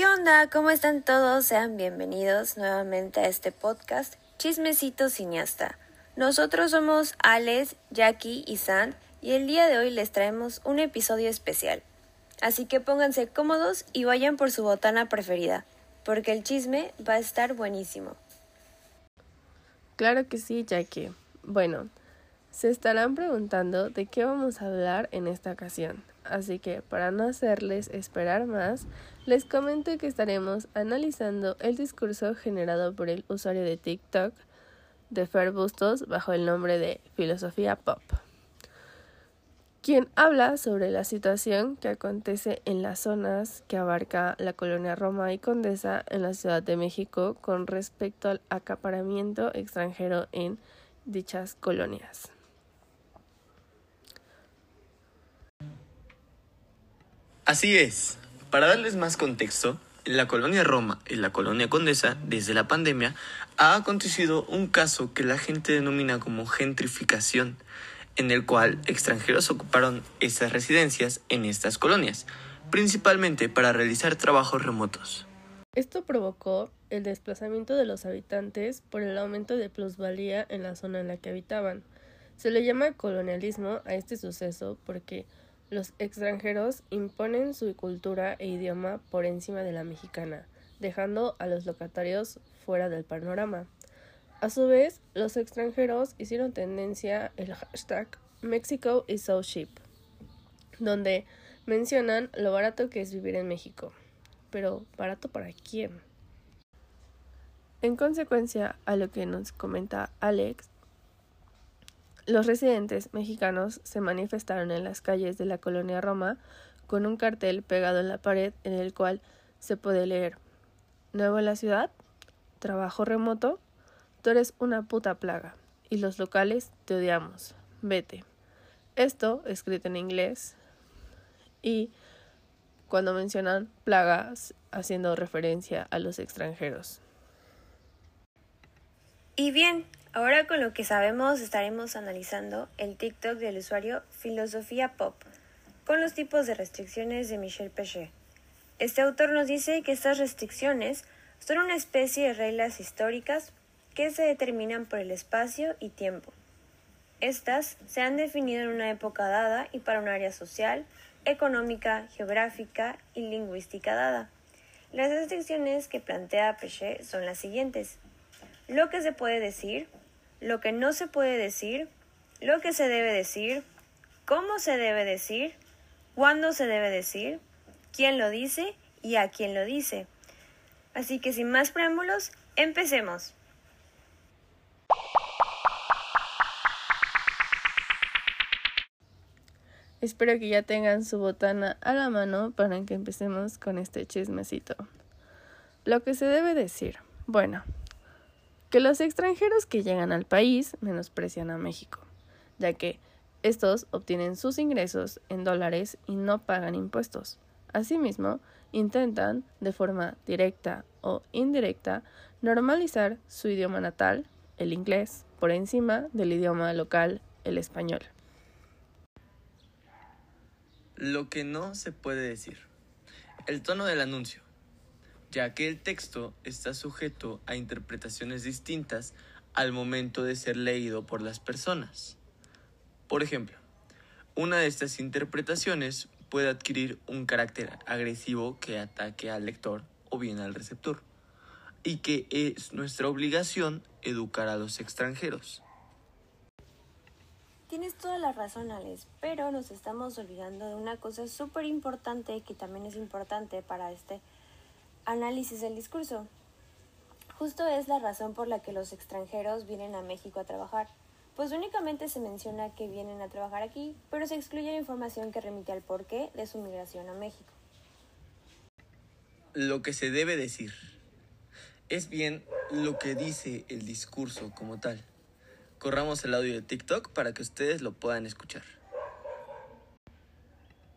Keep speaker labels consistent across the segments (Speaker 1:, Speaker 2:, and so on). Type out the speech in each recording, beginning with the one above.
Speaker 1: ¿Qué onda? ¿Cómo están todos? Sean bienvenidos nuevamente a este podcast Chismecito Cineasta. Nosotros somos Alex, Jackie y San y el día de hoy les traemos un episodio especial. Así que pónganse cómodos y vayan por su botana preferida, porque el chisme va a estar buenísimo.
Speaker 2: Claro que sí, Jackie. Bueno, se estarán preguntando de qué vamos a hablar en esta ocasión. Así que para no hacerles esperar más, les comento que estaremos analizando el discurso generado por el usuario de TikTok de Fer Bustos bajo el nombre de Filosofía Pop, quien habla sobre la situación que acontece en las zonas que abarca la colonia Roma y Condesa en la Ciudad de México con respecto al acaparamiento extranjero en dichas colonias.
Speaker 3: Así es. Para darles más contexto, en la colonia Roma y la colonia Condesa, desde la pandemia, ha acontecido un caso que la gente denomina como gentrificación, en el cual extranjeros ocuparon esas residencias en estas colonias, principalmente para realizar trabajos remotos.
Speaker 2: Esto provocó el desplazamiento de los habitantes por el aumento de plusvalía en la zona en la que habitaban. Se le llama colonialismo a este suceso porque los extranjeros imponen su cultura e idioma por encima de la mexicana, dejando a los locatarios fuera del panorama. A su vez, los extranjeros hicieron tendencia el hashtag Mexico donde mencionan lo barato que es vivir en México. Pero, ¿barato para quién? En consecuencia a lo que nos comenta Alex, los residentes mexicanos se manifestaron en las calles de la colonia Roma con un cartel pegado en la pared en el cual se puede leer Nuevo en la ciudad, trabajo remoto, tú eres una puta plaga y los locales te odiamos, vete. Esto escrito en inglés y cuando mencionan plagas haciendo referencia a los extranjeros.
Speaker 1: Y bien, Ahora con lo que sabemos estaremos analizando el TikTok del usuario Filosofía Pop con los tipos de restricciones de Michel Pechet. Este autor nos dice que estas restricciones son una especie de reglas históricas que se determinan por el espacio y tiempo. Estas se han definido en una época dada y para un área social, económica, geográfica y lingüística dada. Las restricciones que plantea Pechet son las siguientes. Lo que se puede decir, lo que no se puede decir, lo que se debe decir, cómo se debe decir, cuándo se debe decir, quién lo dice y a quién lo dice. Así que sin más preámbulos, empecemos.
Speaker 2: Espero que ya tengan su botana a la mano para que empecemos con este chismecito. Lo que se debe decir. Bueno, que los extranjeros que llegan al país menosprecian a México, ya que estos obtienen sus ingresos en dólares y no pagan impuestos. Asimismo, intentan, de forma directa o indirecta, normalizar su idioma natal, el inglés, por encima del idioma local, el español.
Speaker 3: Lo que no se puede decir. El tono del anuncio ya que el texto está sujeto a interpretaciones distintas al momento de ser leído por las personas. Por ejemplo, una de estas interpretaciones puede adquirir un carácter agresivo que ataque al lector o bien al receptor, y que es nuestra obligación educar a los extranjeros.
Speaker 1: Tienes toda la razón, Alex, pero nos estamos olvidando de una cosa súper importante que también es importante para este Análisis del discurso. Justo es la razón por la que los extranjeros vienen a México a trabajar, pues únicamente se menciona que vienen a trabajar aquí, pero se excluye la información que remite al porqué de su migración a México.
Speaker 3: Lo que se debe decir es bien lo que dice el discurso como tal. Corramos el audio de TikTok para que ustedes lo puedan escuchar.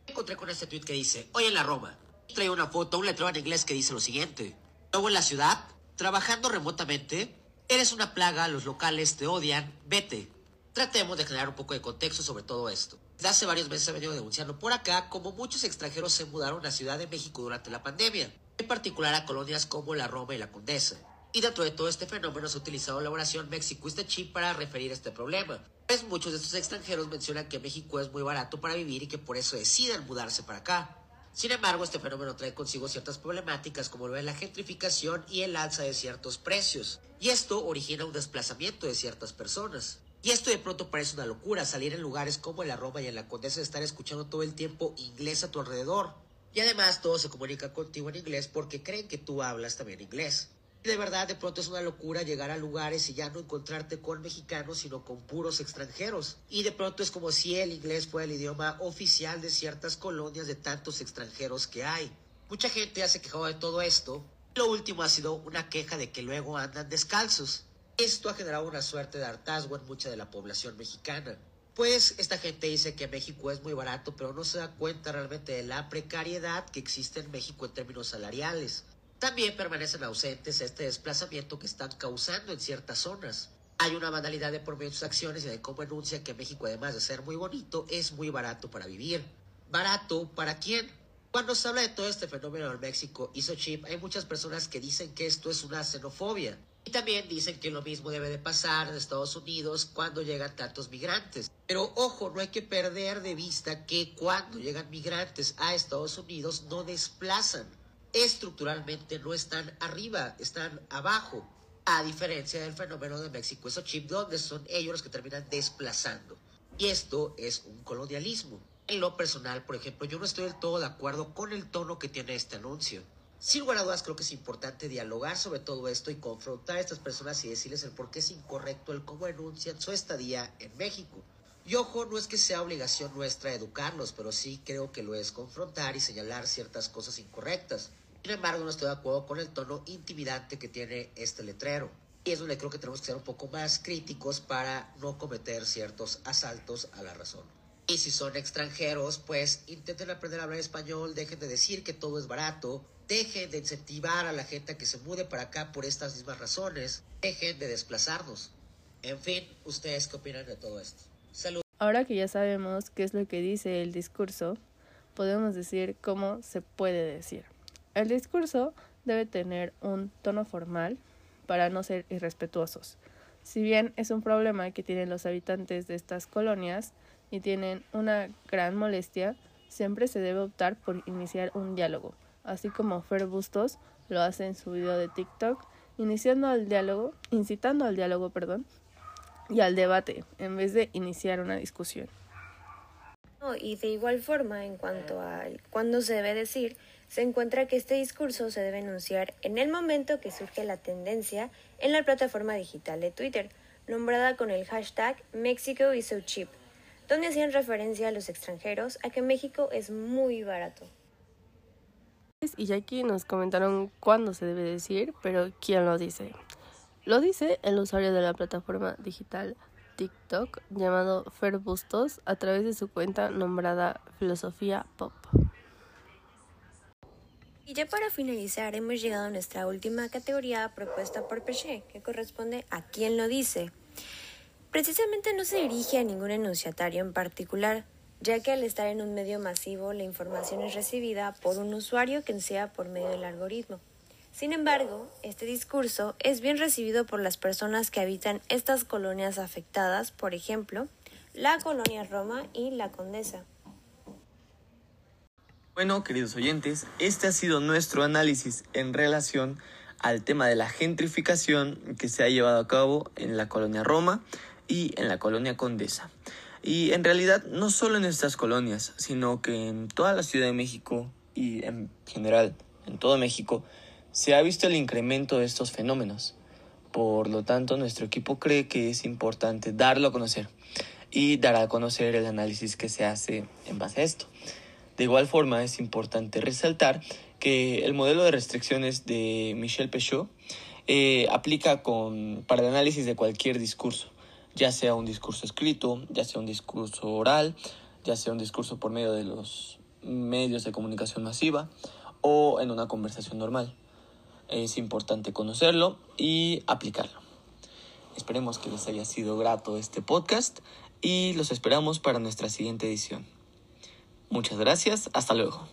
Speaker 4: Encontré con este tweet que dice, hoy en la Roma, trae una foto, un letrero en inglés que dice lo siguiente. Luego en la ciudad, trabajando remotamente, eres una plaga, los locales te odian, vete. Tratemos de generar un poco de contexto sobre todo esto. Desde hace varios meses he venido denunciando por acá como muchos extranjeros se mudaron a Ciudad de México durante la pandemia. en particular a colonias como la Roma y la Condesa. Y dentro de todo este fenómeno se ha utilizado la oración México is the cheap para referir a este problema. Pues muchos de estos extranjeros mencionan que México es muy barato para vivir y que por eso deciden mudarse para acá. Sin embargo, este fenómeno trae consigo ciertas problemáticas como lo es la gentrificación y el alza de ciertos precios. Y esto origina un desplazamiento de ciertas personas. Y esto de pronto parece una locura, salir en lugares como en la Roma y en la Condesa de estar escuchando todo el tiempo inglés a tu alrededor. Y además todos se comunican contigo en inglés porque creen que tú hablas también inglés. De verdad, de pronto es una locura llegar a lugares y ya no encontrarte con mexicanos, sino con puros extranjeros. Y de pronto es como si el inglés fuera el idioma oficial de ciertas colonias de tantos extranjeros que hay. Mucha gente ha se quejado de todo esto. Lo último ha sido una queja de que luego andan descalzos. Esto ha generado una suerte de hartazgo en mucha de la población mexicana. Pues esta gente dice que México es muy barato, pero no se da cuenta realmente de la precariedad que existe en México en términos salariales. También permanecen ausentes este desplazamiento que están causando en ciertas zonas. Hay una banalidad de por medio de sus acciones y de cómo enuncia que México, además de ser muy bonito, es muy barato para vivir. ¿Barato para quién? Cuando se habla de todo este fenómeno en México, hizo chip, hay muchas personas que dicen que esto es una xenofobia. Y también dicen que lo mismo debe de pasar en Estados Unidos cuando llegan tantos migrantes. Pero ojo, no hay que perder de vista que cuando llegan migrantes a Estados Unidos no desplazan estructuralmente no están arriba, están abajo. A diferencia del fenómeno de México eso chip, donde son ellos los que terminan desplazando. Y esto es un colonialismo. En lo personal, por ejemplo, yo no estoy del todo de acuerdo con el tono que tiene este anuncio. Sin lugar creo que es importante dialogar sobre todo esto y confrontar a estas personas y decirles el por qué es incorrecto el cómo enuncian su estadía en México. Y ojo, no es que sea obligación nuestra educarlos, pero sí creo que lo es confrontar y señalar ciertas cosas incorrectas. Sin embargo, no estoy de acuerdo con el tono intimidante que tiene este letrero. Y es donde creo que tenemos que ser un poco más críticos para no cometer ciertos asaltos a la razón. Y si son extranjeros, pues intenten aprender a hablar español, dejen de decir que todo es barato, dejen de incentivar a la gente a que se mude para acá por estas mismas razones, dejen de desplazarnos. En fin, ¿ustedes qué opinan de todo esto? Saludos.
Speaker 2: Ahora que ya sabemos qué es lo que dice el discurso, podemos decir cómo se puede decir. El discurso debe tener un tono formal para no ser irrespetuosos. Si bien es un problema que tienen los habitantes de estas colonias y tienen una gran molestia, siempre se debe optar por iniciar un diálogo, así como Fer Bustos lo hace en su video de TikTok, iniciando el diálogo, incitando al diálogo, perdón, y al debate, en vez de iniciar una discusión.
Speaker 1: Y de igual forma, en cuanto a cuándo se debe decir, se encuentra que este discurso se debe enunciar en el momento que surge la tendencia en la plataforma digital de Twitter, nombrada con el hashtag Mexico is so cheap, donde hacían referencia a los extranjeros a que México es muy barato.
Speaker 2: Y ya aquí nos comentaron cuándo se debe decir, pero ¿quién lo dice? Lo dice el usuario de la plataforma digital TikTok llamado Fer Bustos a través de su cuenta nombrada Filosofía Pop.
Speaker 1: Y ya para finalizar, hemos llegado a nuestra última categoría propuesta por Peche, que corresponde a quién lo dice. Precisamente no se dirige a ningún enunciatario en particular, ya que al estar en un medio masivo la información es recibida por un usuario que sea por medio del algoritmo. Sin embargo, este discurso es bien recibido por las personas que habitan estas colonias afectadas, por ejemplo, la colonia Roma y la Condesa.
Speaker 3: Bueno, queridos oyentes, este ha sido nuestro análisis en relación al tema de la gentrificación que se ha llevado a cabo en la colonia Roma y en la colonia Condesa. Y en realidad no solo en estas colonias, sino que en toda la Ciudad de México y en general en todo México se ha visto el incremento de estos fenómenos. Por lo tanto, nuestro equipo cree que es importante darlo a conocer y dar a conocer el análisis que se hace en base a esto. De igual forma, es importante resaltar que el modelo de restricciones de Michel Peugeot eh, aplica para el análisis de cualquier discurso, ya sea un discurso escrito, ya sea un discurso oral, ya sea un discurso por medio de los medios de comunicación masiva o en una conversación normal. Es importante conocerlo y aplicarlo. Esperemos que les haya sido grato este podcast y los esperamos para nuestra siguiente edición. Muchas gracias, hasta luego.